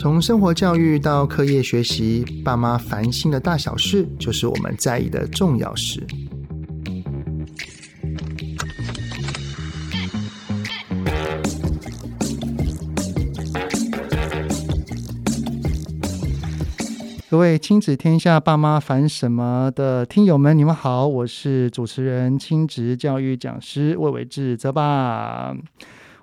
从生活教育到课业学习，爸妈烦心的大小事，就是我们在意的重要事。各位亲子天下爸妈烦什么的听友们，你们好，我是主持人亲职教育讲师魏伟志泽爸。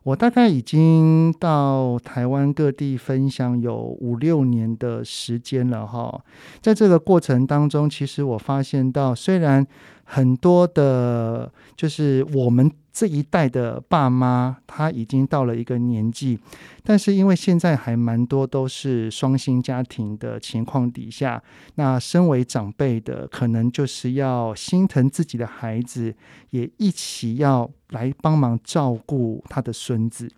我大概已经到台湾各地分享有五六年的时间了哈，在这个过程当中，其实我发现到，虽然很多的，就是我们。这一代的爸妈，他已经到了一个年纪，但是因为现在还蛮多都是双薪家庭的情况底下，那身为长辈的，可能就是要心疼自己的孩子，也一起要来帮忙照顾他的孙子。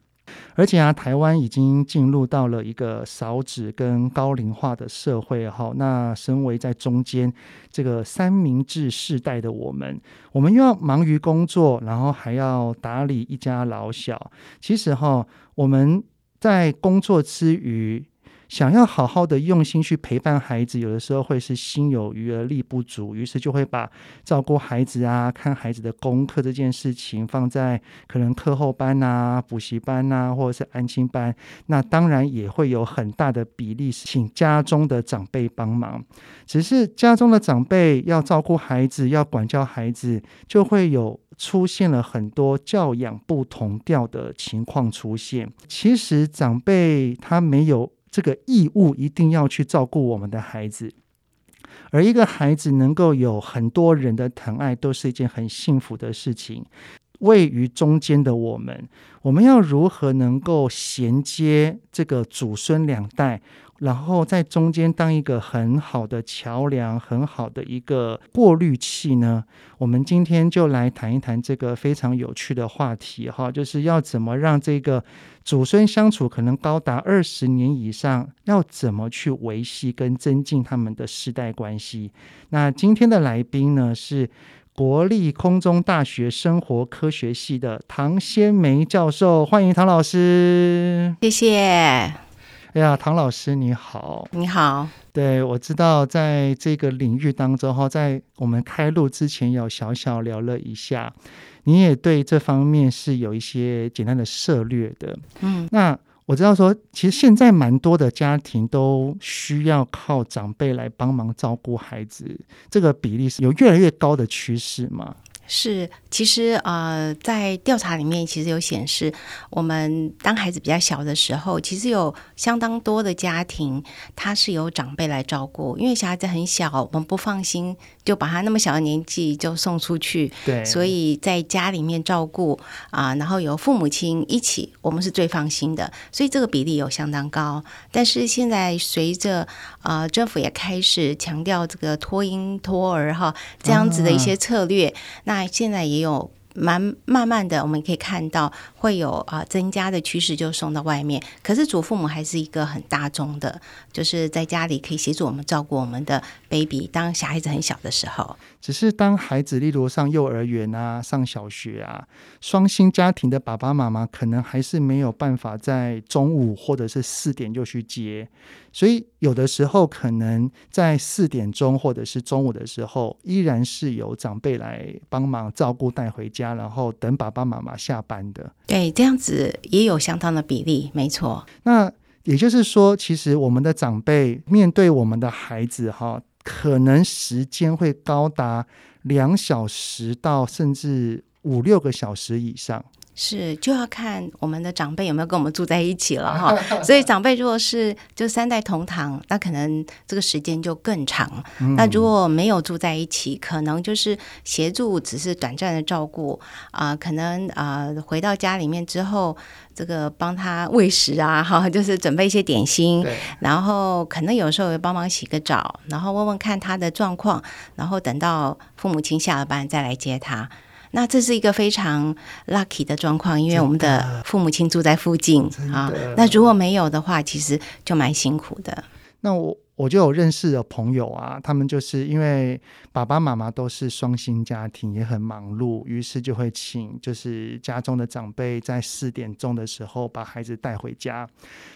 而且啊，台湾已经进入到了一个少子跟高龄化的社会哈。那身为在中间这个三明治世代的我们，我们又要忙于工作，然后还要打理一家老小。其实哈，我们在工作之余，想要好好的用心去陪伴孩子，有的时候会是心有余而力不足，于是就会把照顾孩子啊、看孩子的功课这件事情放在可能课后班啊、补习班啊，或者是安亲班。那当然也会有很大的比例是请家中的长辈帮忙，只是家中的长辈要照顾孩子、要管教孩子，就会有出现了很多教养不同调的情况出现。其实长辈他没有。这个义务一定要去照顾我们的孩子，而一个孩子能够有很多人的疼爱，都是一件很幸福的事情。位于中间的我们，我们要如何能够衔接这个祖孙两代？然后在中间当一个很好的桥梁，很好的一个过滤器呢？我们今天就来谈一谈这个非常有趣的话题哈，就是要怎么让这个祖孙相处可能高达二十年以上，要怎么去维系跟增进他们的世代关系？那今天的来宾呢，是国立空中大学生活科学系的唐先梅教授，欢迎唐老师，谢谢。哎呀，唐老师你好，你好。对，我知道在这个领域当中哈，在我们开录之前有小小聊了一下，你也对这方面是有一些简单的涉略的。嗯，那我知道说，其实现在蛮多的家庭都需要靠长辈来帮忙照顾孩子，这个比例是有越来越高的趋势吗？是，其实呃，在调查里面其实有显示，我们当孩子比较小的时候，其实有相当多的家庭，他是由长辈来照顾，因为小孩子很小，我们不放心就把他那么小的年纪就送出去，对，所以在家里面照顾啊，然后由父母亲一起，我们是最放心的，所以这个比例有相当高。但是现在随着呃政府也开始强调这个托婴托儿哈这样子的一些策略，啊、那。那现在也有蛮慢慢的，我们可以看到会有啊增加的趋势，就送到外面。可是祖父母还是一个很大众的，就是在家里可以协助我们照顾我们的 baby，当小孩子很小的时候。只是当孩子，例如上幼儿园啊、上小学啊，双薪家庭的爸爸妈妈可能还是没有办法在中午或者是四点就去接，所以有的时候可能在四点钟或者是中午的时候，依然是由长辈来帮忙照顾带回家，然后等爸爸妈妈下班的。对，这样子也有相当的比例，没错。那也就是说，其实我们的长辈面对我们的孩子，哈。可能时间会高达两小时到甚至五六个小时以上。是，就要看我们的长辈有没有跟我们住在一起了 哈。所以长辈如果是就三代同堂，那可能这个时间就更长。那如果没有住在一起，可能就是协助，只是短暂的照顾啊、呃。可能啊、呃，回到家里面之后，这个帮他喂食啊，哈，就是准备一些点心，然后可能有时候会帮忙洗个澡，然后问问看他的状况，然后等到父母亲下了班再来接他。那这是一个非常 lucky 的状况，因为我们的父母亲住在附近啊。那如果没有的话，其实就蛮辛苦的。那我我就有认识的朋友啊，他们就是因为爸爸妈妈都是双薪家庭，也很忙碌，于是就会请就是家中的长辈在四点钟的时候把孩子带回家，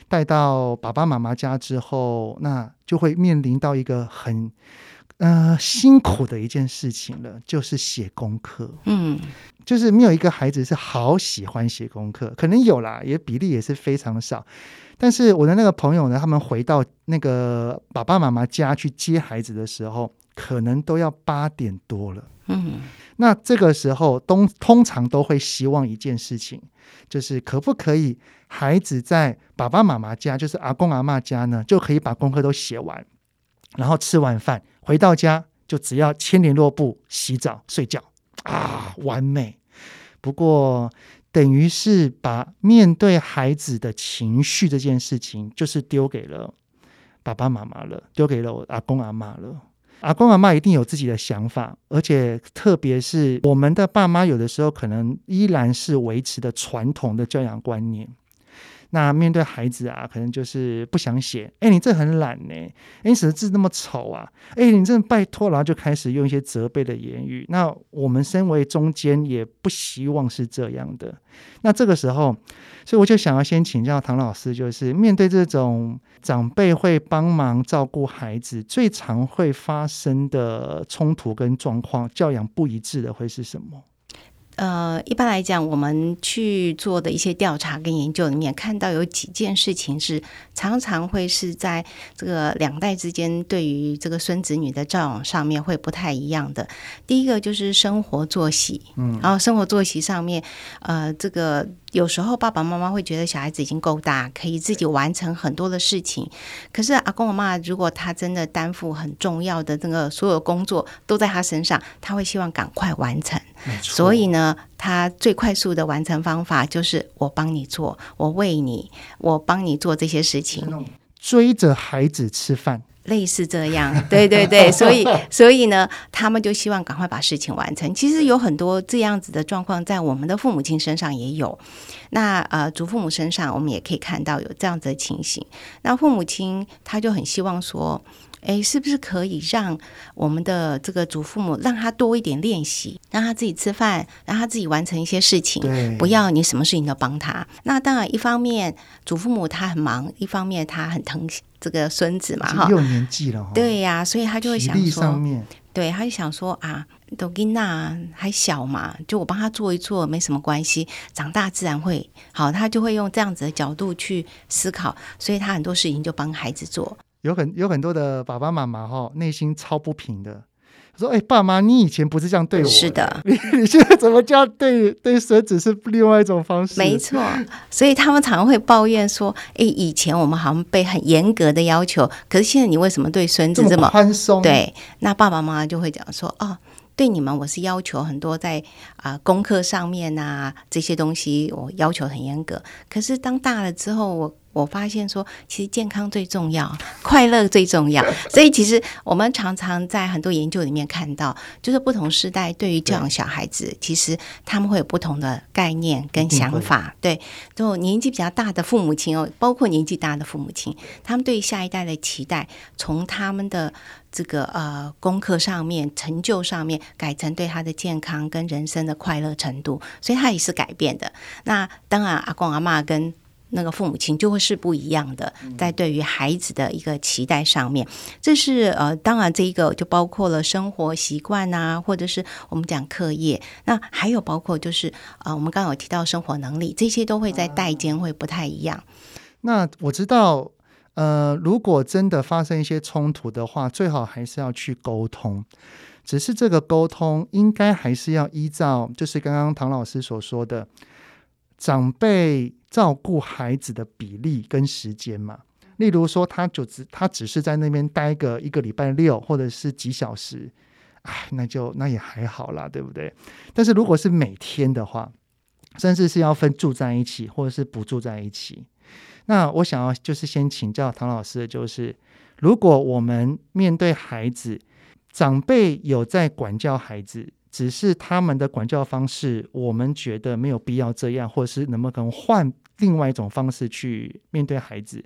带到爸爸妈妈家之后，那就会面临到一个很呃辛苦的一件事情了，就是写功课。嗯，就是没有一个孩子是好喜欢写功课，可能有啦，也比例也是非常少。但是我的那个朋友呢，他们回到那个爸爸妈妈家去接孩子的时候，可能都要八点多了。嗯，那这个时候，通通常都会希望一件事情，就是可不可以孩子在爸爸妈妈家，就是阿公阿嬷家呢，就可以把功课都写完，然后吃完饭回到家，就只要牵联络布、洗澡、睡觉啊，完美。不过。等于是把面对孩子的情绪这件事情，就是丢给了爸爸妈妈了，丢给了我阿公阿妈了。阿公阿妈一定有自己的想法，而且特别是我们的爸妈，有的时候可能依然是维持的传统的教养观念。那面对孩子啊，可能就是不想写。哎，你这很懒呢。哎，你写的字那么丑啊。哎，你这拜托，然后就开始用一些责备的言语。那我们身为中间，也不希望是这样的。那这个时候，所以我就想要先请教唐老师，就是面对这种长辈会帮忙照顾孩子，最常会发生的冲突跟状况，教养不一致的会是什么？呃，一般来讲，我们去做的一些调查跟研究里面，看到有几件事情是常常会是在这个两代之间对于这个孙子女的照养上面会不太一样的。第一个就是生活作息，嗯，然后生活作息上面，呃，这个。有时候爸爸妈妈会觉得小孩子已经够大，可以自己完成很多的事情。可是阿公阿妈如果他真的担负很重要的这个所有工作都在他身上，他会希望赶快完成。所以呢，他最快速的完成方法就是我帮你做，我喂你，我帮你做这些事情，追着孩子吃饭。类似这样，对 对对，所以所以呢，他们就希望赶快把事情完成。其实有很多这样子的状况，在我们的父母亲身上也有。那呃，祖父母身上，我们也可以看到有这样子的情形。那父母亲他就很希望说。诶，是不是可以让我们的这个祖父母让他多一点练习，让他自己吃饭，让他自己完成一些事情，不要你什么事情都帮他。那当然，一方面祖父母他很忙，一方面他很疼这个孙子嘛，哈，又年纪了，对呀、啊，所以他就会想说，对，他就想说啊，都囡仔还小嘛，就我帮他做一做，没什么关系，长大自然会好。他就会用这样子的角度去思考，所以他很多事情就帮孩子做。有很有很多的爸爸妈妈哈，内心超不平的，说：“哎，爸妈，你以前不是这样对我的，是的，你 你现在怎么这样对对孙子是另外一种方式？”没错，所以他们常常会抱怨说：“哎，以前我们好像被很严格的要求，可是现在你为什么对孙子这么宽松？”对，那爸爸妈妈就会讲说：“哦，对你们我是要求很多在，在、呃、啊功课上面啊这些东西我要求很严格，可是当大了之后我。”我发现说，其实健康最重要，快乐最重要。所以其实我们常常在很多研究里面看到，就是不同时代对于教养小孩子，其实他们会有不同的概念跟想法。对，就年纪比较大的父母亲哦，包括年纪大的父母亲，他们对下一代的期待，从他们的这个呃功课上面、成就上面，改成对他的健康跟人生的快乐程度，所以他也是改变的。那当然，阿公阿嬷跟那个父母亲就会是不一样的，在对于孩子的一个期待上面，这是呃，当然这一个就包括了生活习惯啊，或者是我们讲课业，那还有包括就是呃，我们刚刚有提到生活能力，这些都会在代间会不太一样。那我知道，呃，如果真的发生一些冲突的话，最好还是要去沟通，只是这个沟通应该还是要依照，就是刚刚唐老师所说的长辈。照顾孩子的比例跟时间嘛，例如说，他就只他只是在那边待个一个礼拜六或者是几小时，哎，那就那也还好啦，对不对？但是如果是每天的话，甚至是要分住在一起或者是不住在一起，那我想要就是先请教唐老师的就是，如果我们面对孩子，长辈有在管教孩子。只是他们的管教方式，我们觉得没有必要这样，或者是能不能换另外一种方式去面对孩子？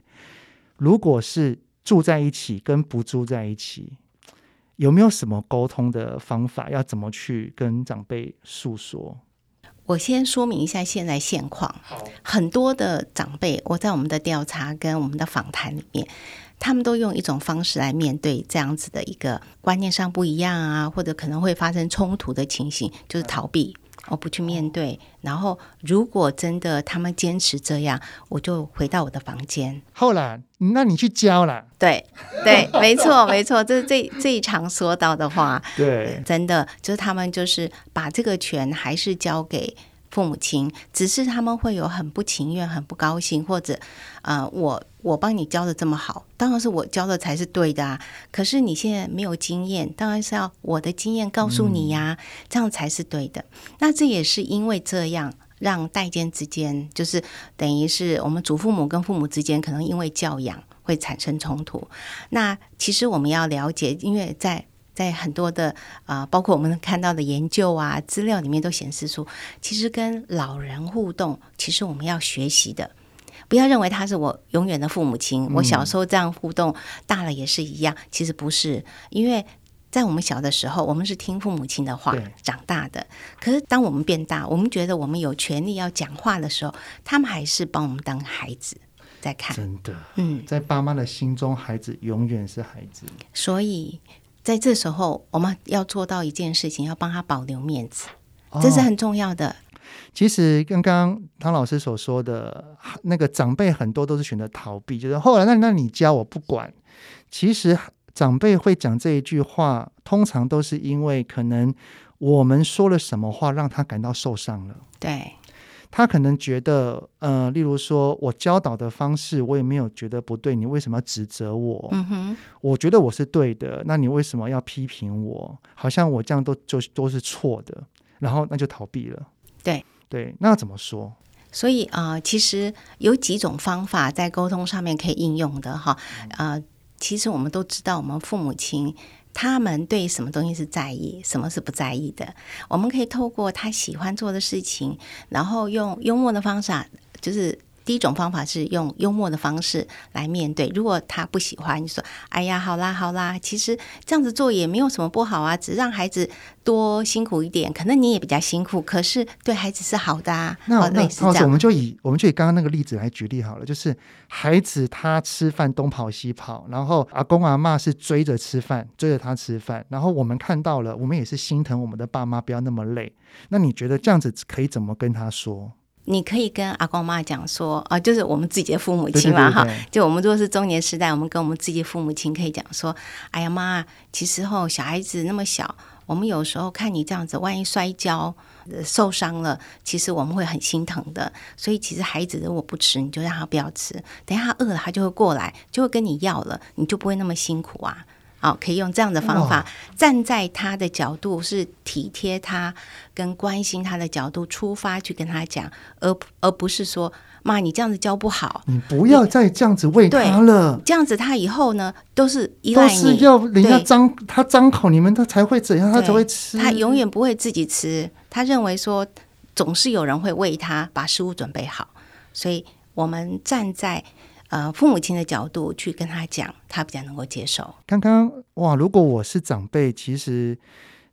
如果是住在一起跟不住在一起，有没有什么沟通的方法？要怎么去跟长辈诉说？我先说明一下现在现况。很多的长辈，我在我们的调查跟我们的访谈里面，他们都用一种方式来面对这样子的一个观念上不一样啊，或者可能会发生冲突的情形，就是逃避。我不去面对，然后如果真的他们坚持这样，我就回到我的房间。后来，那你去教了？对对，没错没错，这是最最常说到的话。对，真的就是他们就是把这个权还是交给。父母亲只是他们会有很不情愿、很不高兴，或者，呃，我我帮你教的这么好，当然是我教的才是对的啊。可是你现在没有经验，当然是要我的经验告诉你呀，这样才是对的。那这也是因为这样，让代间之间，就是等于是我们祖父母跟父母之间，可能因为教养会产生冲突。那其实我们要了解，因为在。在很多的啊、呃，包括我们看到的研究啊、资料里面都显示出，其实跟老人互动，其实我们要学习的。不要认为他是我永远的父母亲，我小时候这样互动，大了也是一样。其实不是，因为在我们小的时候，我们是听父母亲的话长大的。可是当我们变大，我们觉得我们有权利要讲话的时候，他们还是把我们当孩子在看。真的，嗯，在爸妈的心中，孩子永远是孩子。所以。在这时候，我们要做到一件事情，要帮他保留面子，这是很重要的。哦，其实刚刚汤老师所说的那个长辈，很多都是选择逃避，就是后来那那你教我不管。其实长辈会讲这一句话，通常都是因为可能我们说了什么话让他感到受伤了。对。他可能觉得，呃，例如说我教导的方式，我也没有觉得不对，你为什么要指责我？嗯哼，我觉得我是对的，那你为什么要批评我？好像我这样都就都是错的，然后那就逃避了。对对，那怎么说？所以啊、呃，其实有几种方法在沟通上面可以应用的哈。啊、呃，其实我们都知道，我们父母亲。他们对什么东西是在意，什么是不在意的？我们可以透过他喜欢做的事情，然后用幽默的方式，就是。第一种方法是用幽默的方式来面对。如果他不喜欢，你说：“哎呀，好啦好啦，其实这样子做也没有什么不好啊，只让孩子多辛苦一点，可能你也比较辛苦，可是对孩子是好的啊。”那那好，我们就以我们就以刚刚那个例子来举例好了，就是孩子他吃饭东跑西跑，然后阿公阿妈是追着吃饭，追着他吃饭，然后我们看到了，我们也是心疼我们的爸妈不要那么累。那你觉得这样子可以怎么跟他说？你可以跟阿公妈讲说啊，就是我们自己的父母亲嘛，哈，就我们如果是中年时代，我们跟我们自己的父母亲可以讲说，哎呀妈，其实吼小孩子那么小，我们有时候看你这样子，万一摔跤受伤了，其实我们会很心疼的。所以其实孩子如果不吃，你就让他不要吃，等下他饿了，他就会过来，就会跟你要了，你就不会那么辛苦啊。好，可以用这样的方法，站在他的角度，是体贴他跟关心他的角度出发去跟他讲，而而不是说，妈，你这样子教不好，你不要再这样子喂他了。这样子他以后呢，都是依赖你，都是要人家张他张口，你们他才会怎样，他才会吃。他永远不会自己吃，他认为说总是有人会为他把食物准备好，所以我们站在。呃，父母亲的角度去跟他讲，他比较能够接受。刚刚哇，如果我是长辈，其实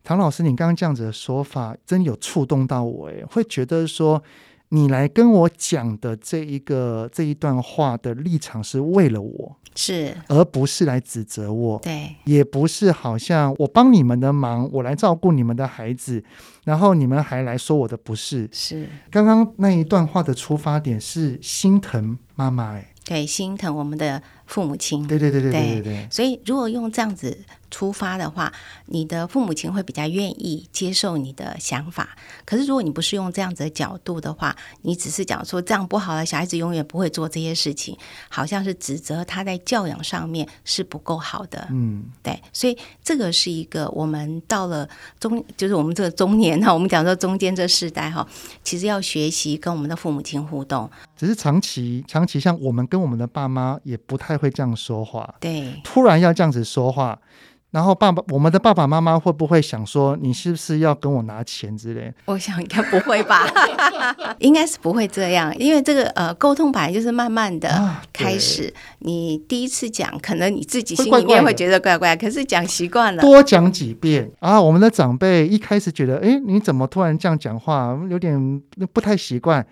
唐老师，你刚刚这样子的说法，真有触动到我诶，会觉得说，你来跟我讲的这一个这一段话的立场是为了我，是，而不是来指责我，对，也不是好像我帮你们的忙，我来照顾你们的孩子，然后你们还来说我的不是，是。刚刚那一段话的出发点是心疼妈妈诶。对，心疼我们的父母亲。对对对对对对，对。所以，如果用这样子出发的话，你的父母亲会比较愿意接受你的想法。可是，如果你不是用这样子的角度的话，你只是讲说这样不好了，小孩子永远不会做这些事情，好像是指责他在教养上面是不够好的。嗯，对。所以，这个是一个我们到了中，就是我们这个中年哈，我们讲说中间这世代哈，其实要学习跟我们的父母亲互动。只是长期，长期像我们跟我们的爸妈也不太会这样说话。对，突然要这样子说话。然后爸爸，我们的爸爸妈妈会不会想说，你是不是要跟我拿钱之类？我想应该不会吧，应该是不会这样，因为这个呃沟通本来就是慢慢的开始。啊、你第一次讲，可能你自己心里面会觉得怪怪，可是讲习惯了，多讲几遍啊。我们的长辈一开始觉得，哎，你怎么突然这样讲话，有点不太习惯。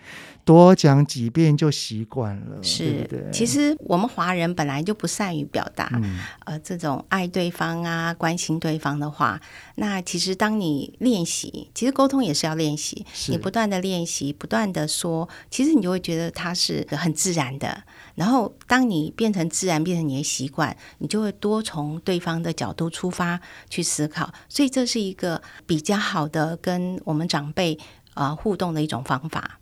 多讲几遍就习惯了，是，对对，其实我们华人本来就不善于表达，嗯、呃，这种爱对方啊、关心对方的话。那其实当你练习，其实沟通也是要练习。你不断的练习，不断的说，其实你就会觉得它是很自然的。然后当你变成自然，变成你的习惯，你就会多从对方的角度出发去思考。所以这是一个比较好的跟我们长辈啊、呃、互动的一种方法。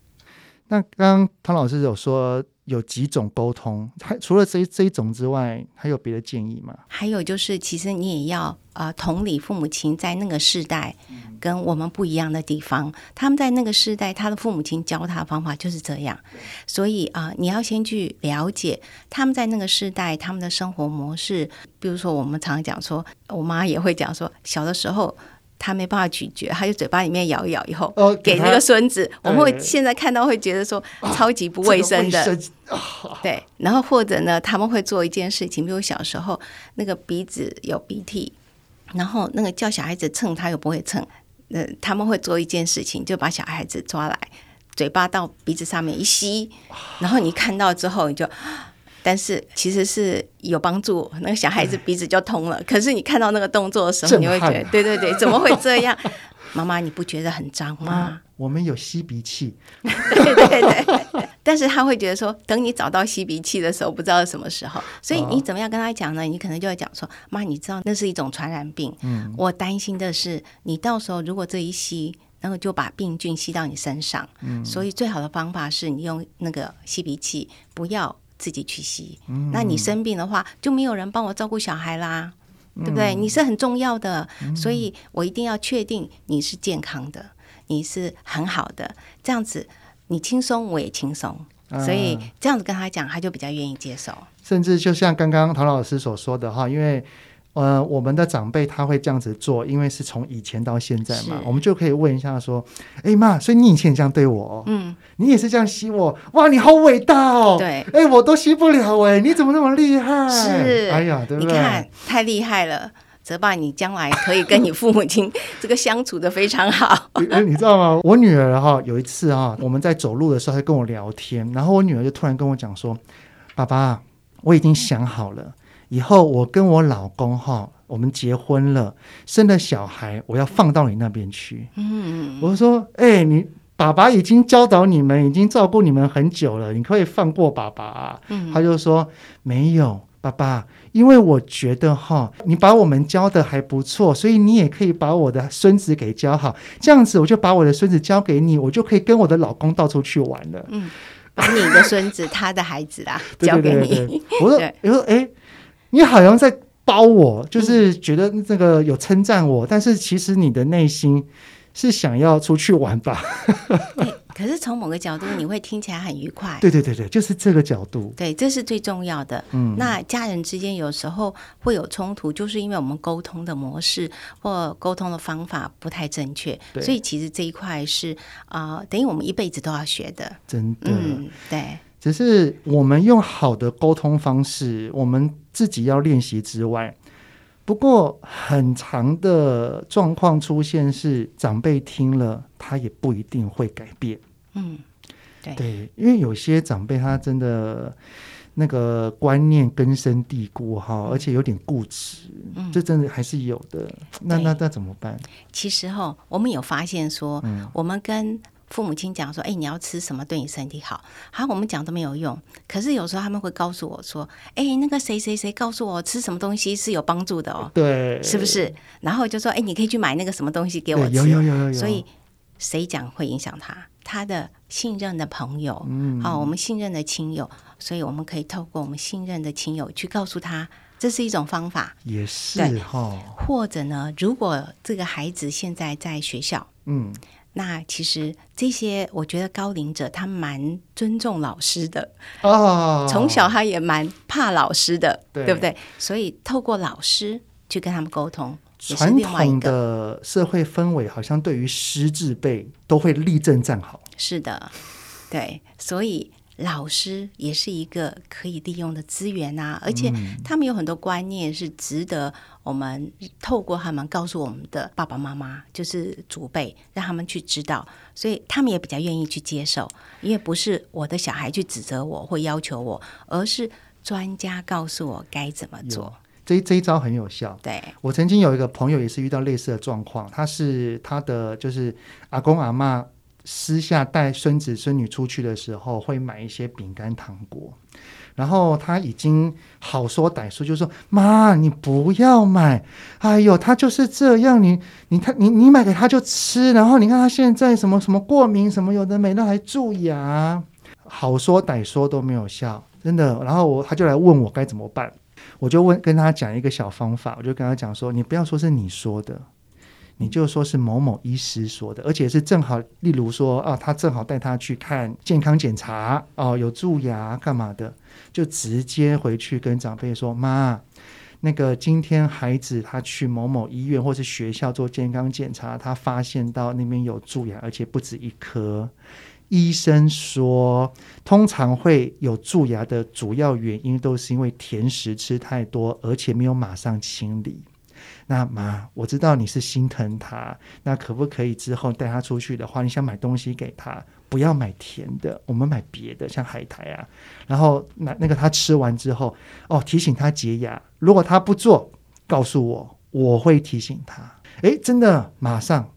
那刚刚唐老师有说有几种沟通，还除了这这一种之外，还有别的建议吗？还有就是，其实你也要呃同理父母亲在那个世代跟我们不一样的地方，他们在那个世代，他的父母亲教他的方法就是这样，所以啊、你要先去了解他们在那个世代他们的生活模式。比如说，我们常常讲说，我妈也会讲说，小的时候。他没办法咀嚼，他就嘴巴里面咬一咬以后，哦、给那个孙子。我们会现在看到会觉得说超级不卫生的，啊这个哦、对。然后或者呢，他们会做一件事情，比如小时候那个鼻子有鼻涕，然后那个叫小孩子蹭他又不会蹭，那他们会做一件事情，就把小孩子抓来，嘴巴到鼻子上面一吸，然后你看到之后你就。但是其实是有帮助，那个小孩子鼻子就通了。可是你看到那个动作的时候，你会觉得，对对对，怎么会这样？妈妈，你不觉得很脏吗？我们有吸鼻器。对对对。但是他会觉得说，等你找到吸鼻器的时候，不知道是什么时候。所以你怎么样跟他讲呢？你可能就会讲说，妈，你知道那是一种传染病。嗯。我担心的是，你到时候如果这一吸，然后就把病菌吸到你身上。嗯。所以最好的方法是你用那个吸鼻器，不要。自己去吸，嗯、那你生病的话，就没有人帮我照顾小孩啦，嗯、对不对？你是很重要的，嗯、所以我一定要确定你是健康的，你是很好的，这样子你轻松，我也轻松，嗯、所以这样子跟他讲，他就比较愿意接受。甚至就像刚刚唐老师所说的哈，因为。呃，我们的长辈他会这样子做，因为是从以前到现在嘛，我们就可以问一下说：“哎妈，所以你以前这样对我，嗯，你也是这样吸我，哇，你好伟大哦，对，哎，我都吸不了哎，你怎么那么厉害？是，哎呀，对不对？你看太厉害了，泽爸，你将来可以跟你父母亲 这个相处的非常好。你，你知道吗？我女儿哈，有一次哈，我们在走路的时候，她跟我聊天，然后我女儿就突然跟我讲说：“爸爸，我已经想好了。”以后我跟我老公哈，我们结婚了，生了小孩，我要放到你那边去。嗯，我说，哎、欸，你爸爸已经教导你们，已经照顾你们很久了，你可以放过爸爸啊。嗯，他就说没有，爸爸，因为我觉得哈，你把我们教的还不错，所以你也可以把我的孙子给教好，这样子我就把我的孙子交给你，我就可以跟我的老公到处去玩了。嗯，把你的孙子，他的孩子啊，交给你。我说，我说，哎。你好像在包我，就是觉得这个有称赞我，嗯、但是其实你的内心是想要出去玩吧？对，可是从某个角度，你会听起来很愉快。对对对对，就是这个角度。对，这是最重要的。嗯，那家人之间有时候会有冲突，就是因为我们沟通的模式或沟通的方法不太正确。所以其实这一块是啊、呃，等于我们一辈子都要学的。真的，嗯，对。只是我们用好的沟通方式，我们自己要练习之外，不过很长的状况出现是长辈听了他也不一定会改变。嗯，对，对，因为有些长辈他真的那个观念根深蒂固哈，而且有点固执，嗯，这真的还是有的。那那那怎么办？其实哈，我们有发现说，嗯，我们跟父母亲讲说：“哎，你要吃什么对你身体好？”好，我们讲都没有用。可是有时候他们会告诉我说：“哎，那个谁谁谁告诉我吃什么东西是有帮助的哦。”对，是不是？然后就说：“哎，你可以去买那个什么东西给我吃。”有有有有有。所以谁讲会影响他？他的信任的朋友，嗯，好，我们信任的亲友，所以我们可以透过我们信任的亲友去告诉他，这是一种方法。也是哈。或者呢，如果这个孩子现在在学校，嗯。那其实这些，我觉得高龄者他蛮尊重老师的哦，从小他也蛮怕老师的，对，对不对？所以透过老师去跟他们沟通。传统的社会氛围好像对于师字辈都会立正站好。是的，对，所以老师也是一个可以利用的资源啊，而且他们有很多观念是值得我们透过他们告诉我们的爸爸妈妈，就是祖辈，让他们去知道，所以他们也比较愿意去接受，因为不是我的小孩去指责我或要求我，而是专家告诉我该怎么做。这这一招很有效。对，我曾经有一个朋友也是遇到类似的状况，他是他的就是阿公阿嬷私下带孙子孙女出去的时候，会买一些饼干糖果，然后他已经好说歹说，就说妈，你不要买，哎呦，他就是这样，你你他你你买给他就吃，然后你看他现在什么什么过敏什么有的没的还蛀牙，好说歹说都没有效，真的。然后我他就来问我该怎么办。我就问跟他讲一个小方法，我就跟他讲说，你不要说是你说的，你就说是某某医师说的，而且是正好，例如说啊，他正好带他去看健康检查，哦，有蛀牙干嘛的，就直接回去跟长辈说，妈，那个今天孩子他去某某医院或是学校做健康检查，他发现到那边有蛀牙，而且不止一颗。医生说，通常会有蛀牙的主要原因都是因为甜食吃太多，而且没有马上清理。那妈，我知道你是心疼他，那可不可以之后带他出去的话，你想买东西给他，不要买甜的，我们买别的，像海苔啊。然后那那个他吃完之后，哦，提醒他洁牙。如果他不做，告诉我，我会提醒他。诶，真的，马上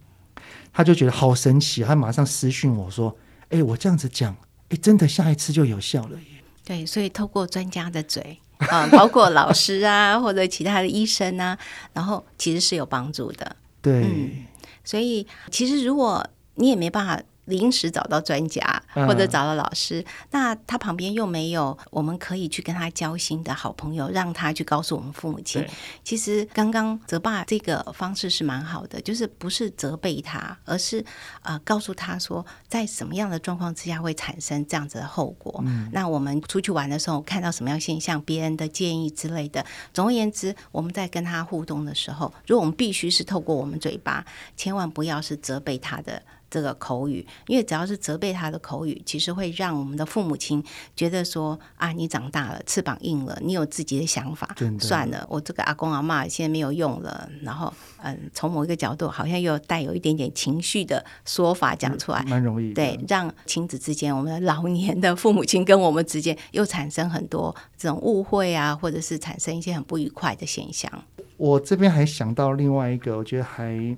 他就觉得好神奇，他马上私讯我说。哎，我这样子讲，哎，真的下一次就有效了耶。对，所以透过专家的嘴啊，包括老师啊，或者其他的医生啊，然后其实是有帮助的。对，嗯，所以其实如果你也没办法。临时找到专家或者找到老师，嗯、那他旁边又没有我们可以去跟他交心的好朋友，让他去告诉我们父母亲。其实刚刚泽爸这个方式是蛮好的，就是不是责备他，而是呃告诉他说，在什么样的状况之下会产生这样子的后果。嗯、那我们出去玩的时候看到什么样现象，别人的建议之类的。总而言之，我们在跟他互动的时候，如果我们必须是透过我们嘴巴，千万不要是责备他的。这个口语，因为只要是责备他的口语，其实会让我们的父母亲觉得说啊，你长大了，翅膀硬了，你有自己的想法，算了，我这个阿公阿嬷现在没有用了。然后，嗯，从某一个角度，好像又带有一点点情绪的说法讲出来，蛮容易。对，让亲子之间，我们的老年的父母亲跟我们之间又产生很多这种误会啊，或者是产生一些很不愉快的现象。我这边还想到另外一个，我觉得还。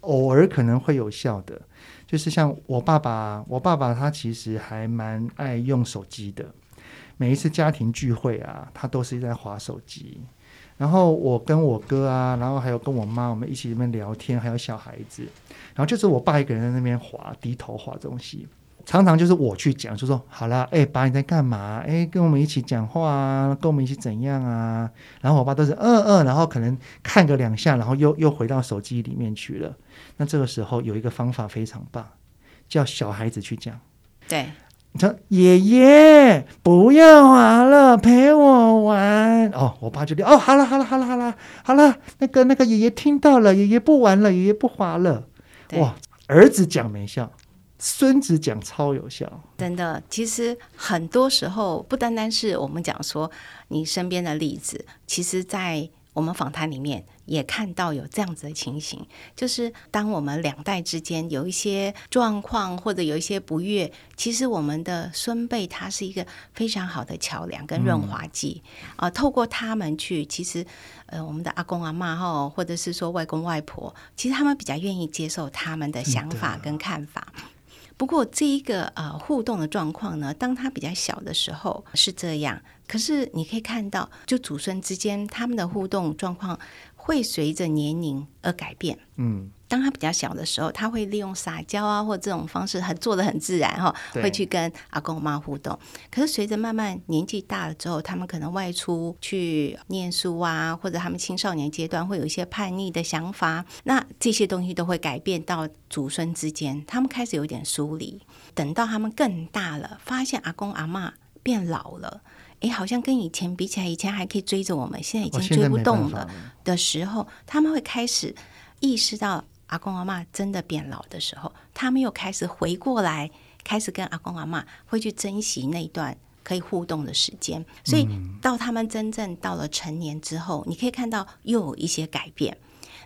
偶尔可能会有效的，就是像我爸爸，我爸爸他其实还蛮爱用手机的。每一次家庭聚会啊，他都是在划手机。然后我跟我哥啊，然后还有跟我妈，我们一起那边聊天，还有小孩子，然后就是我爸一个人在那边划，低头划东西。常常就是我去讲，就说好了，哎，爸你在干嘛？哎，跟我们一起讲话啊，跟我们一起怎样啊？然后我爸都是嗯嗯，然后可能看个两下，然后又又回到手机里面去了。那这个时候有一个方法非常棒，叫小孩子去讲。对，你说爷爷不要滑了，陪我玩。哦，我爸就哦，好了好了好了好了好了，那个那个爷爷听到了，爷爷不玩了，爷爷不滑了。哇，儿子讲没效。孙子讲超有效，真的。其实很多时候不单单是我们讲说你身边的例子，其实在我们访谈里面也看到有这样子的情形，就是当我们两代之间有一些状况或者有一些不悦，其实我们的孙辈他是一个非常好的桥梁跟润滑剂啊，透过他们去，其实呃我们的阿公阿妈哈，或者是说外公外婆，其实他们比较愿意接受他们的想法跟看法。不过这一个呃互动的状况呢，当他比较小的时候是这样，可是你可以看到，就祖孙之间他们的互动状况会随着年龄而改变。嗯。当他比较小的时候，他会利用撒娇啊，或这种方式，很做的很自然哈，对会去跟阿公阿妈互动。可是随着慢慢年纪大了之后，他们可能外出去念书啊，或者他们青少年阶段会有一些叛逆的想法，那这些东西都会改变到祖孙之间，他们开始有点疏离。等到他们更大了，发现阿公阿妈变老了。哎，好像跟以前比起来，以前还可以追着我们，现在已经追不动了的时候，他们会开始意识到阿公阿妈真的变老的时候，他们又开始回过来，开始跟阿公阿妈会去珍惜那段可以互动的时间。所以到他们真正到了成年之后，你可以看到又有一些改变。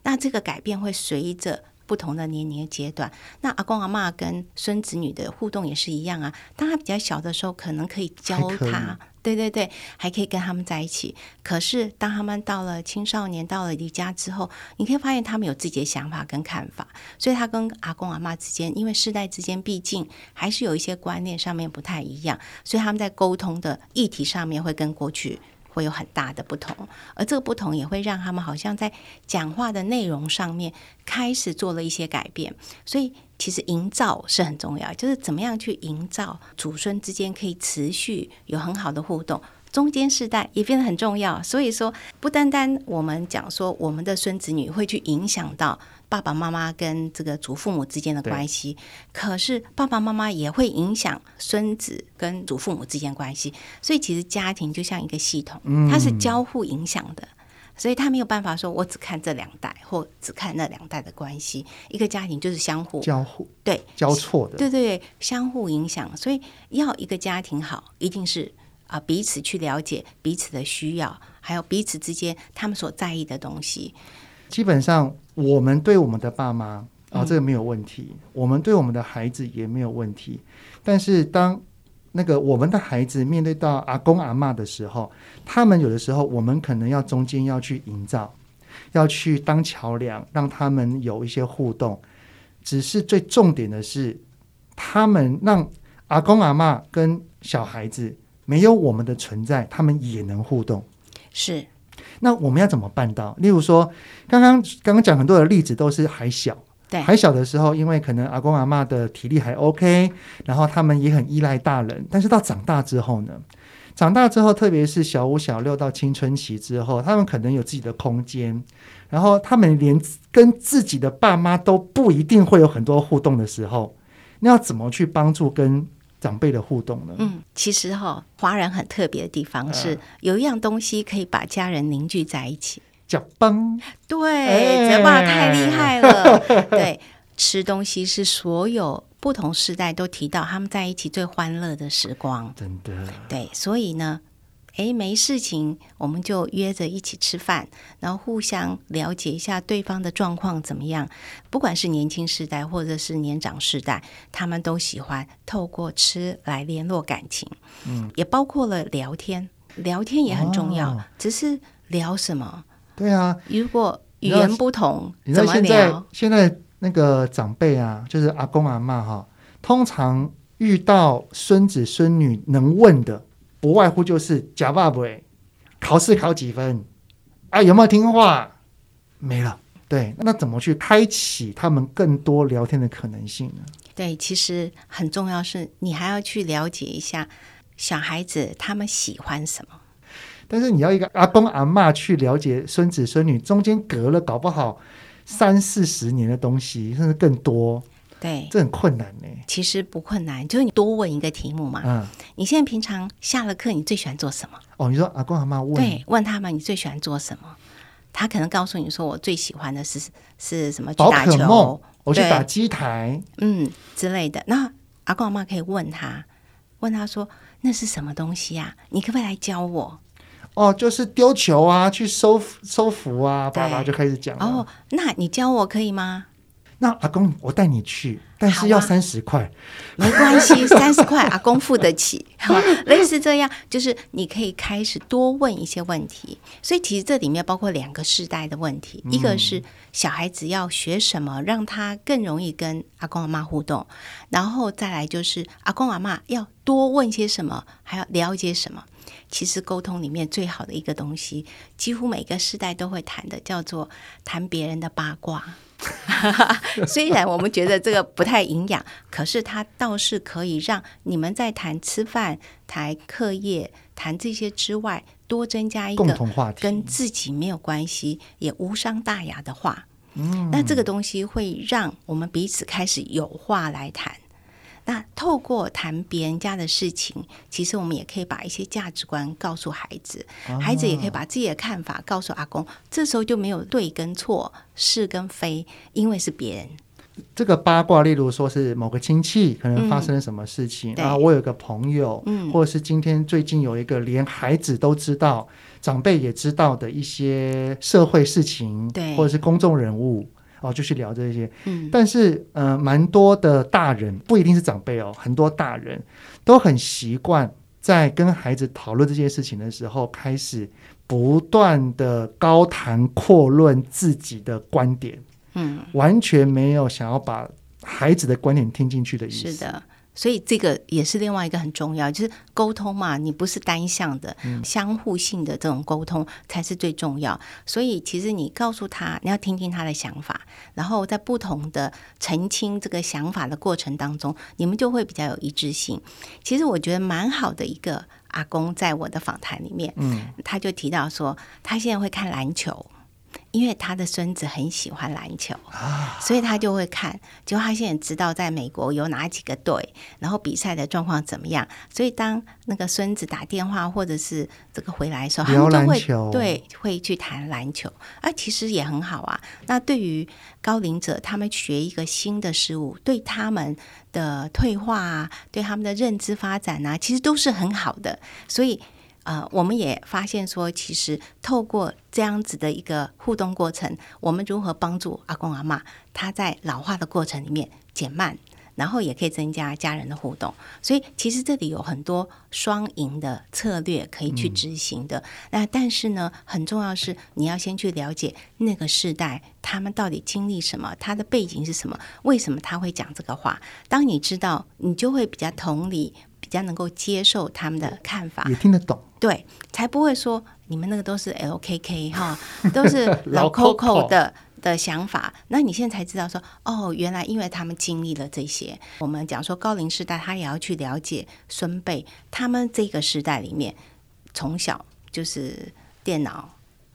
那这个改变会随着。不同的年龄阶段，那阿公阿妈跟孙子女的互动也是一样啊。当他比较小的时候，可能可以教他，对对对，还可以跟他们在一起。可是当他们到了青少年，到了离家之后，你可以发现他们有自己的想法跟看法。所以他跟阿公阿妈之间，因为世代之间毕竟还是有一些观念上面不太一样，所以他们在沟通的议题上面会跟过去。会有很大的不同，而这个不同也会让他们好像在讲话的内容上面开始做了一些改变。所以，其实营造是很重要，就是怎么样去营造祖孙之间可以持续有很好的互动。中间世代也变得很重要，所以说不单单我们讲说我们的孙子女会去影响到爸爸妈妈跟这个祖父母之间的关系，可是爸爸妈妈也会影响孙子跟祖父母之间关系，所以其实家庭就像一个系统，它是交互影响的，所以他没有办法说我只看这两代或只看那两代的关系，一个家庭就是相互交互，对，交错的，对对对，相互影响，所以要一个家庭好，一定是。啊，彼此去了解彼此的需要，还有彼此之间他们所在意的东西。基本上，我们对我们的爸妈啊、哦，这个没有问题；嗯、我们对我们的孩子也没有问题。但是，当那个我们的孩子面对到阿公阿嬷的时候，他们有的时候，我们可能要中间要去营造，要去当桥梁，让他们有一些互动。只是最重点的是，他们让阿公阿嬷跟小孩子。没有我们的存在，他们也能互动。是，那我们要怎么办到？例如说，刚刚刚刚讲很多的例子都是还小，对，还小的时候，因为可能阿公阿嬷的体力还 OK，然后他们也很依赖大人。但是到长大之后呢？长大之后，特别是小五、小六到青春期之后，他们可能有自己的空间，然后他们连跟自己的爸妈都不一定会有很多互动的时候，那要怎么去帮助跟？长辈的互动呢？嗯，其实哈、哦，华人很特别的地方是、呃、有一样东西可以把家人凝聚在一起，叫崩。对，泽爸太厉害了。对，吃东西是所有不同时代都提到他们在一起最欢乐的时光。真的。对，所以呢。哎，没事情，我们就约着一起吃饭，然后互相了解一下对方的状况怎么样。不管是年轻世代或者是年长世代，他们都喜欢透过吃来联络感情。嗯，也包括了聊天，聊天也很重要。哦、只是聊什么？对啊，如果语言不同，怎么聊？现在那个长辈啊，就是阿公阿妈哈，通常遇到孙子孙女能问的。不外乎就是假爸爸，考试考几分啊？有没有听话？没了。对，那怎么去开启他们更多聊天的可能性呢？对，其实很重要是，你还要去了解一下小孩子他们喜欢什么。但是你要一个阿公阿妈去了解孙子孙女，中间隔了搞不好三四十年的东西，甚至更多。对，这很困难呢。其实不困难，就是你多问一个题目嘛。嗯，你现在平常下了课，你最喜欢做什么？哦，你说阿公阿妈问，对，问他们你最喜欢做什么？他可能告诉你说，我最喜欢的是是什么？去打球，我去打机台，嗯之类的。那阿公阿妈可以问他，问他说那是什么东西呀？你可不可以来教我？哦，就是丢球啊，去收收服啊，爸爸就开始讲。哦，那你教我可以吗？那阿公，我带你去，但是要三十块，没关系，三十块阿公付得起。类似这样，就是你可以开始多问一些问题。所以其实这里面包括两个世代的问题，嗯、一个是小孩子要学什么，让他更容易跟阿公阿妈互动，然后再来就是阿公阿妈要多问些什么，还要了解什么。其实沟通里面最好的一个东西，几乎每个世代都会谈的，叫做谈别人的八卦。虽然我们觉得这个不太营养，可是它倒是可以让你们在谈吃饭、谈课业、谈这些之外，多增加一个跟自己没有关系也无伤大雅的话。嗯，那这个东西会让我们彼此开始有话来谈。那透过谈别人家的事情，其实我们也可以把一些价值观告诉孩子，哦、孩子也可以把自己的看法告诉阿公。这时候就没有对跟错、是跟非，因为是别人。这个八卦，例如说是某个亲戚可能发生了什么事情，然后、嗯啊、我有个朋友，嗯，或者是今天最近有一个连孩子都知道、长辈也知道的一些社会事情，对，或者是公众人物。哦，就去聊这些，嗯，但是呃，蛮多的大人不一定是长辈哦，很多大人都很习惯在跟孩子讨论这些事情的时候，开始不断的高谈阔论自己的观点，嗯，完全没有想要把孩子的观点听进去的意思。是的。所以这个也是另外一个很重要，就是沟通嘛，你不是单向的，嗯、相互性的这种沟通才是最重要。所以其实你告诉他，你要听听他的想法，然后在不同的澄清这个想法的过程当中，你们就会比较有一致性。其实我觉得蛮好的一个阿公，在我的访谈里面，嗯，他就提到说，他现在会看篮球。因为他的孙子很喜欢篮球，所以他就会看。结果他现在知道在美国有哪几个队，然后比赛的状况怎么样。所以当那个孙子打电话或者是这个回来的时候，他们就会对会去谈篮球。啊，其实也很好啊。那对于高龄者，他们学一个新的事物，对他们的退化啊，对他们的认知发展啊，其实都是很好的。所以。呃，我们也发现说，其实透过这样子的一个互动过程，我们如何帮助阿公阿妈他在老化的过程里面减慢，然后也可以增加家人的互动。所以，其实这里有很多双赢的策略可以去执行的。嗯、那但是呢，很重要是你要先去了解那个世代他们到底经历什么，他的背景是什么，为什么他会讲这个话。当你知道，你就会比较同理。比较能够接受他们的看法，也听得懂，对，才不会说你们那个都是 LKK 哈，都是老 Coco 的的想法。那你现在才知道说，哦，原来因为他们经历了这些。我们讲说高龄世代，他也要去了解孙辈，他们这个时代里面从小就是电脑、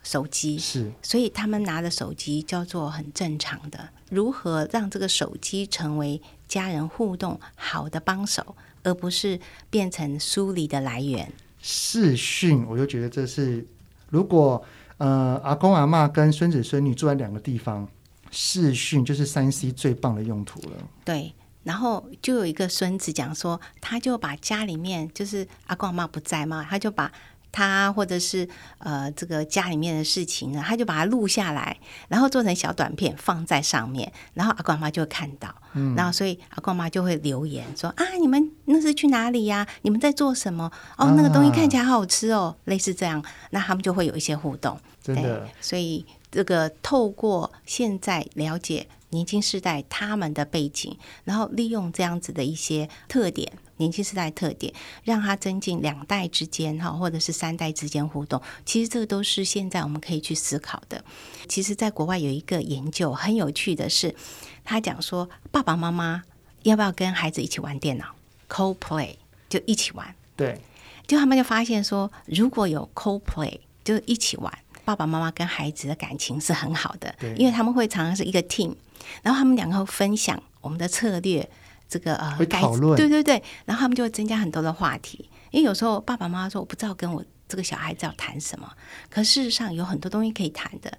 手机，是，所以他们拿着手机叫做很正常的。如何让这个手机成为家人互动好的帮手？而不是变成疏离的来源。视讯，我就觉得这是，如果呃阿公阿妈跟孙子孙女住在两个地方，视讯就是三 C 最棒的用途了。对，然后就有一个孙子讲说，他就把家里面就是阿公阿妈不在嘛，他就把。他或者是呃，这个家里面的事情呢，他就把它录下来，然后做成小短片放在上面，然后阿公阿妈就会看到，嗯，然后所以阿公阿妈就会留言说啊，你们那是去哪里呀？你们在做什么？哦，那个东西看起来好好吃哦，啊、类似这样，那他们就会有一些互动，真的。所以这个透过现在了解年轻世代他们的背景，然后利用这样子的一些特点。年轻世代特点，让它增进两代之间哈，或者是三代之间互动。其实这个都是现在我们可以去思考的。其实，在国外有一个研究很有趣的是，他讲说爸爸妈妈要不要跟孩子一起玩电脑，co-play 就一起玩。对，就他们就发现说，如果有 co-play 就一起玩，爸爸妈妈跟孩子的感情是很好的，因为他们会常常是一个 team，然后他们两个会分享我们的策略。这个呃，会讨论，对对对，然后他们就会增加很多的话题。因为有时候爸爸妈妈说我不知道跟我这个小孩子要谈什么，可事实上有很多东西可以谈的。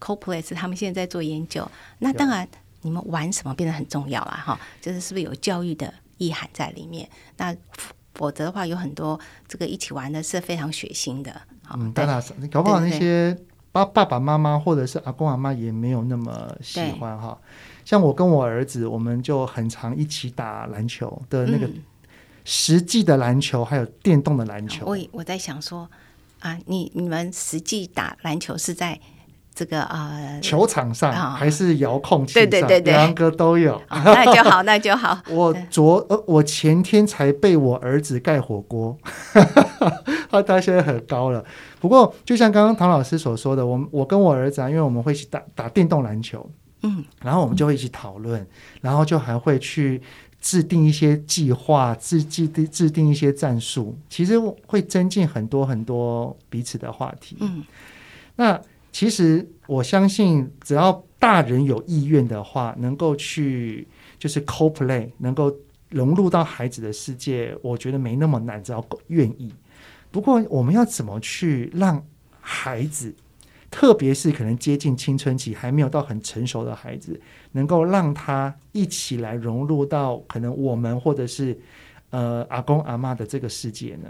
Co-play 是他们现在在做研究，那当然你们玩什么变得很重要了哈，就是是不是有教育的意涵在里面？那否则的话，有很多这个一起玩的是非常血腥的。嗯，当然，你搞不好那些爸爸爸妈妈或者是阿公阿妈也没有那么喜欢哈。像我跟我儿子，我们就很常一起打篮球的那个实际的篮球，还有电动的篮球。嗯、我我在想说啊，你你们实际打篮球是在这个呃球场上，还是遥控器上？对对对对，两个都有。哦、那就好，那就好。我昨呃，我前天才被我儿子盖火锅，他他现在很高了。不过，就像刚刚唐老师所说的，我我跟我儿子啊，因为我们会去打打电动篮球。嗯，然后我们就会一起讨论，然后就还会去制定一些计划，制制定制定一些战术，其实会增进很多很多彼此的话题。嗯，那其实我相信，只要大人有意愿的话，能够去就是 co-play，能够融入到孩子的世界，我觉得没那么难，只要愿意。不过，我们要怎么去让孩子，特别是可能接近青春期还没有到很成熟的孩子，能够让他一起来融入到可能我们或者是呃阿公阿妈的这个世界呢？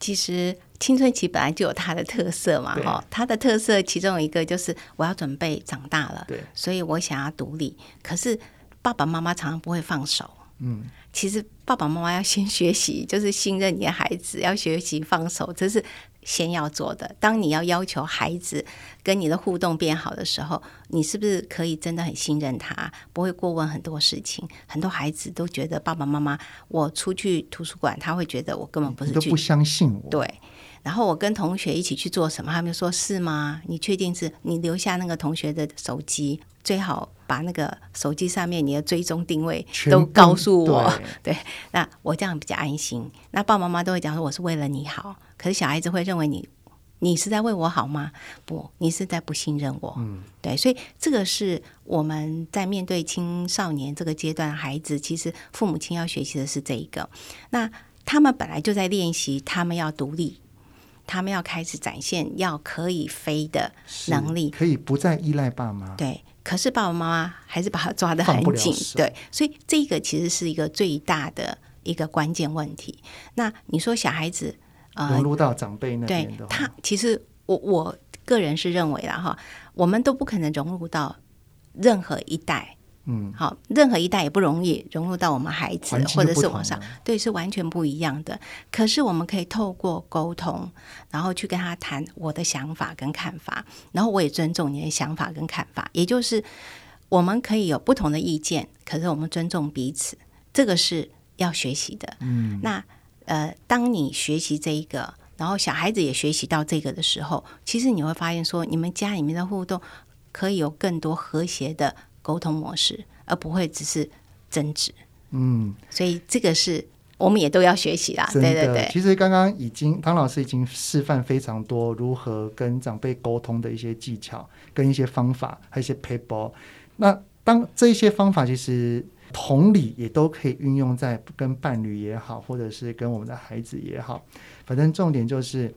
其实青春期本来就有它的特色嘛，哈，它的特色其中有一个就是我要准备长大了，对，所以我想要独立，可是爸爸妈妈常常不会放手，嗯。其实爸爸妈妈要先学习，就是信任你的孩子，要学习放手，这是先要做的。当你要要求孩子跟你的互动变好的时候，你是不是可以真的很信任他，不会过问很多事情？很多孩子都觉得爸爸妈妈，我出去图书馆，他会觉得我根本不是去，都不相信我。对。然后我跟同学一起去做什么，他们就说是吗？你确定是你留下那个同学的手机？最好把那个手机上面你的追踪定位都告诉我。对，对，那我这样比较安心。那爸爸妈妈都会讲说我是为了你好，可是小孩子会认为你你是在为我好吗？不，你是在不信任我。嗯，对，所以这个是我们在面对青少年这个阶段孩子，其实父母亲要学习的是这一个。那他们本来就在练习，他们要独立。他们要开始展现要可以飞的能力，可以不再依赖爸妈。对，可是爸爸妈妈还是把他抓得很紧。对，所以这个其实是一个最大的一个关键问题。那你说小孩子呃融入到长辈那边的他其实我我个人是认为啦哈，我们都不可能融入到任何一代。嗯，好，任何一代也不容易融入到我们孩子或者是网上，对，是完全不一样的。可是我们可以透过沟通，然后去跟他谈我的想法跟看法，然后我也尊重你的想法跟看法。也就是我们可以有不同的意见，可是我们尊重彼此，这个是要学习的。嗯，那呃，当你学习这一个，然后小孩子也学习到这个的时候，其实你会发现说，你们家里面的互动可以有更多和谐的。沟通模式，而不会只是争执。嗯，所以这个是我们也都要学习啦。对对对，其实刚刚已经汤老师已经示范非常多如何跟长辈沟通的一些技巧，跟一些方法，还有一些撇步。那当这些方法其实同理也都可以运用在跟伴侣也好，或者是跟我们的孩子也好，反正重点就是。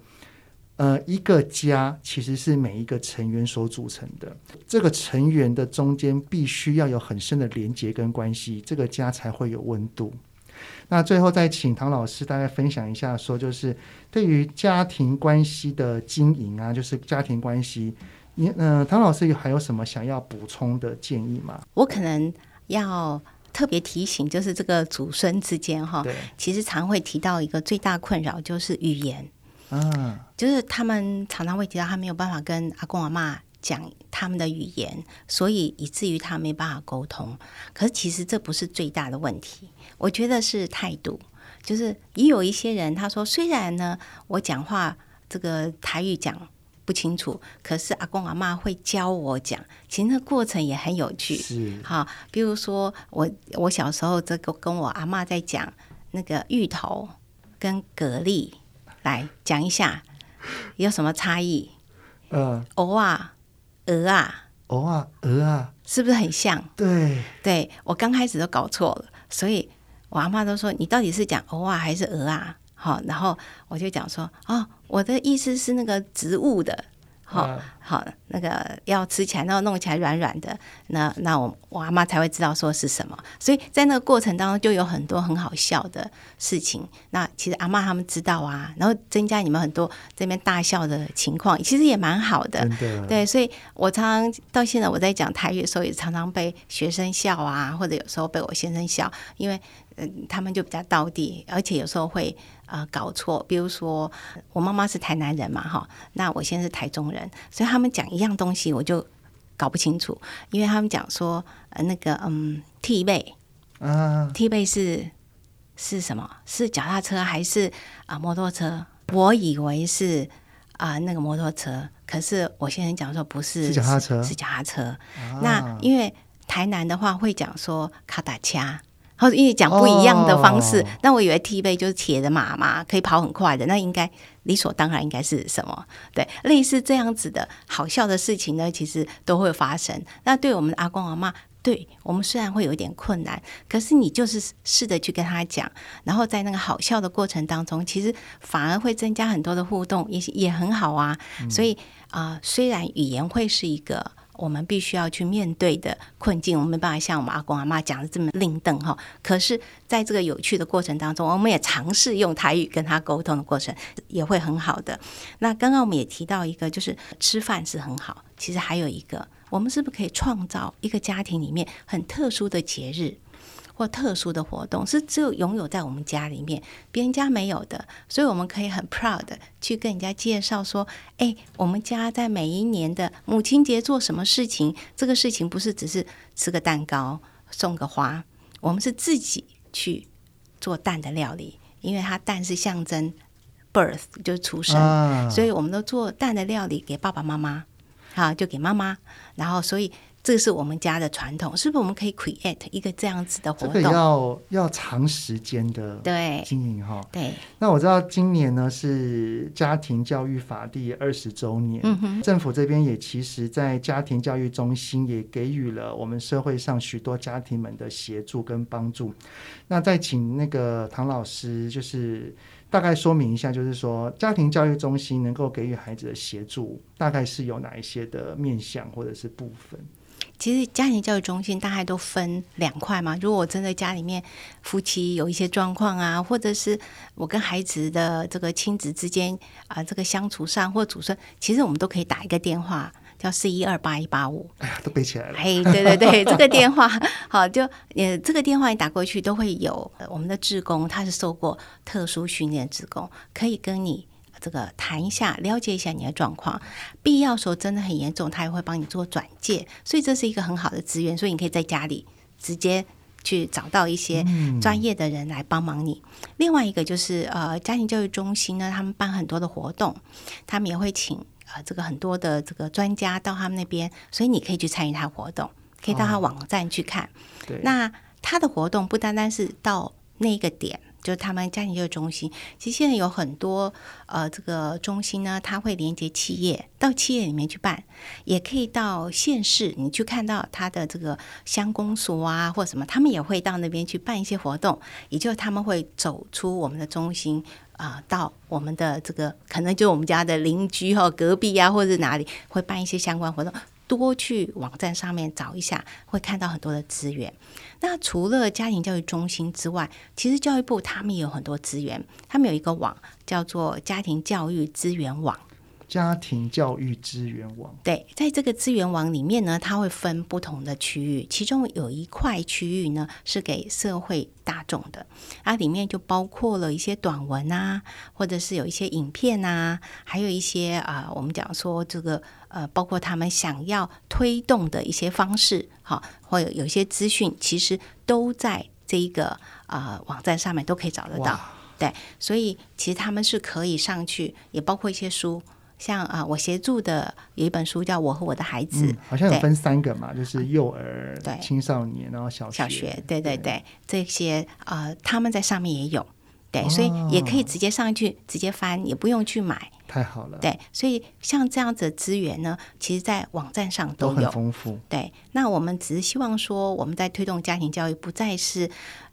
呃，一个家其实是每一个成员所组成的，这个成员的中间必须要有很深的连接跟关系，这个家才会有温度。那最后再请唐老师大概分享一下，说就是对于家庭关系的经营啊，就是家庭关系，你呃，唐老师还有什么想要补充的建议吗？我可能要特别提醒，就是这个祖孙之间哈，其实常会提到一个最大困扰就是语言。嗯，就是他们常常会提到，他没有办法跟阿公阿妈讲他们的语言，所以以至于他没办法沟通。可是其实这不是最大的问题，我觉得是态度。就是也有一些人他说，虽然呢我讲话这个台语讲不清楚，可是阿公阿妈会教我讲，其实那过程也很有趣。是好，比如说我我小时候这个跟我阿妈在讲那个芋头跟蛤蜊。来讲一下有什么差异？呃，鹅啊，鹅啊，鹅啊，鹅啊，是不是很像？对，对我刚开始都搞错了，所以我阿妈都说你到底是讲鹅啊还是鹅啊？好，然后我就讲说哦，我的意思是那个植物的。好、哦、好，那个要吃起来，然后弄起来软软的，那那我我阿妈才会知道说是什么。所以在那个过程当中，就有很多很好笑的事情。那其实阿妈他们知道啊，然后增加你们很多这边大笑的情况，其实也蛮好的。对，所以我常常到现在我在讲台语的时候，也常常被学生笑啊，或者有时候被我先生笑，因为嗯，他们就比较到地，而且有时候会。呃，搞错，比如说我妈妈是台南人嘛，哈，那我现在是台中人，所以他们讲一样东西我就搞不清楚，因为他们讲说呃那个嗯 T 背啊 T 背是是什么？是脚踏车还是啊、呃、摩托车？我以为是啊、呃、那个摩托车，可是我现在讲说不是，是脚踏车，是脚踏车。啊、那因为台南的话会讲说卡达掐。或者因为讲不一样的方式，那、oh. 我以为 T 背就是铁的马嘛，可以跑很快的，那应该理所当然应该是什么？对，类似这样子的好笑的事情呢，其实都会发生。那对我们的阿公阿嬷对我们虽然会有一点困难，可是你就是试着去跟他讲，然后在那个好笑的过程当中，其实反而会增加很多的互动，也也很好啊。嗯、所以啊、呃，虽然语言会是一个。我们必须要去面对的困境，我们没办法像我们阿公阿妈讲的这么另瞪哈。可是，在这个有趣的过程当中，我们也尝试用台语跟他沟通的过程，也会很好的。那刚刚我们也提到一个，就是吃饭是很好。其实还有一个，我们是不是可以创造一个家庭里面很特殊的节日？或特殊的活动是只有拥有在我们家里面，别人家没有的，所以我们可以很 proud 的去跟人家介绍说：“哎，我们家在每一年的母亲节做什么事情？这个事情不是只是吃个蛋糕、送个花，我们是自己去做蛋的料理，因为它蛋是象征 birth 就是出生，啊、所以我们都做蛋的料理给爸爸妈妈，好就给妈妈，然后所以。”这是我们家的传统，是不是我们可以 create 一个这样子的活动？这个要要长时间的对经营哈。对，那我知道今年呢是家庭教育法第二十周年，嗯哼，政府这边也其实在家庭教育中心也给予了我们社会上许多家庭们的协助跟帮助。那再请那个唐老师，就是大概说明一下，就是说家庭教育中心能够给予孩子的协助，大概是有哪一些的面向或者是部分？其实家庭教育中心大概都分两块嘛。如果我真的家里面夫妻有一些状况啊，或者是我跟孩子的这个亲子之间啊，这个相处上或祖孙，其实我们都可以打一个电话，叫四一二八一八五。哎呀，都背起来了。嘿，对对对，这个电话好，就呃，这个电话你打过去，都会有我们的志工，他是受过特殊训练的志工，可以跟你。这个谈一下，了解一下你的状况，必要时候真的很严重，他也会帮你做转介，所以这是一个很好的资源，所以你可以在家里直接去找到一些专业的人来帮忙你。嗯、另外一个就是呃，家庭教育中心呢，他们办很多的活动，他们也会请呃这个很多的这个专家到他们那边，所以你可以去参与他活动，可以到他网站去看。哦、那他的活动不单单是到那个点。就他们家庭教育中心，其实现在有很多呃，这个中心呢，它会连接企业，到企业里面去办，也可以到县市，你去看到他的这个乡公所啊，或什么，他们也会到那边去办一些活动，也就他们会走出我们的中心啊、到我们的这个可能就我们家的邻居哦隔壁啊，或者哪里会办一些相关活动。多去网站上面找一下，会看到很多的资源。那除了家庭教育中心之外，其实教育部他们也有很多资源，他们有一个网叫做家庭教育资源网。家庭教育资源网，对，在这个资源网里面呢，它会分不同的区域，其中有一块区域呢是给社会大众的，啊，里面就包括了一些短文啊，或者是有一些影片啊，还有一些啊、呃，我们讲说这个呃，包括他们想要推动的一些方式，好，或有有一些资讯，其实都在这一个啊、呃、网站上面都可以找得到，对，所以其实他们是可以上去，也包括一些书。像啊，我协助的有一本书叫《我和我的孩子》，嗯，好像有分三个嘛，就是幼儿、对青少年，然后小学。小学，对对对，对这些呃，他们在上面也有，对，哦、所以也可以直接上去直接翻，也不用去买。太好了。对，所以像这样子的资源呢，其实，在网站上都有，都很丰富。对，那我们只是希望说，我们在推动家庭教育，不再是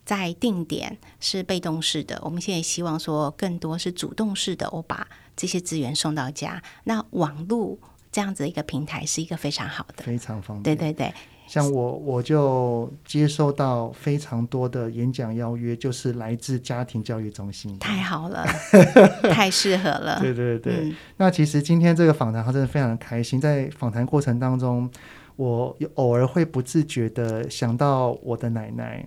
在定点是被动式的，我们现在希望说，更多是主动式的，我把。这些资源送到家，那网络这样子一个平台是一个非常好的，非常方便。对对对，像我我就接收到非常多的演讲邀约，就是来自家庭教育中心。太好了，太适合了。对对对，嗯、那其实今天这个访谈，他真的非常的开心。在访谈过程当中，我偶尔会不自觉的想到我的奶奶。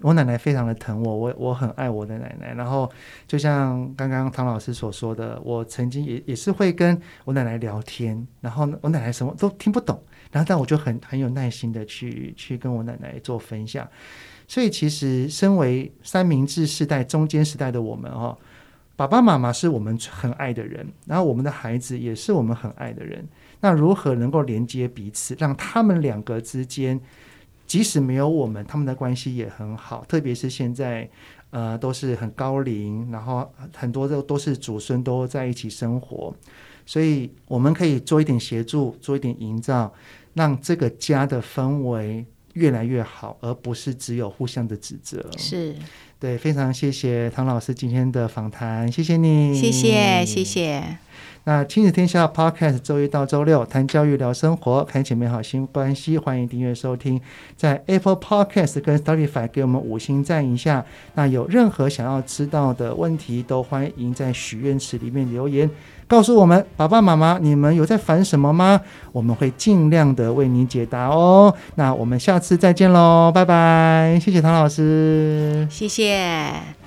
我奶奶非常的疼我，我我很爱我的奶奶。然后就像刚刚唐老师所说的，我曾经也也是会跟我奶奶聊天，然后我奶奶什么都听不懂，然后但我就很很有耐心的去去跟我奶奶做分享。所以其实身为三明治世代中间时代的我们哦，爸爸妈妈是我们很爱的人，然后我们的孩子也是我们很爱的人。那如何能够连接彼此，让他们两个之间？即使没有我们，他们的关系也很好。特别是现在，呃，都是很高龄，然后很多都都是祖孙都在一起生活，所以我们可以做一点协助，做一点营造，让这个家的氛围越来越好，而不是只有互相的指责。是，对，非常谢谢唐老师今天的访谈，谢谢你，谢谢，谢谢。那亲子天下 Podcast 周一到周六谈教育聊生活，开启美好新关系，欢迎订阅收听，在 Apple Podcast 跟 Spotify 给我们五星赞一下。那有任何想要知道的问题，都欢迎在许愿池里面留言，告诉我们爸爸妈妈，你们有在烦什么吗？我们会尽量的为您解答哦。那我们下次再见喽，拜拜，谢谢唐老师，谢谢。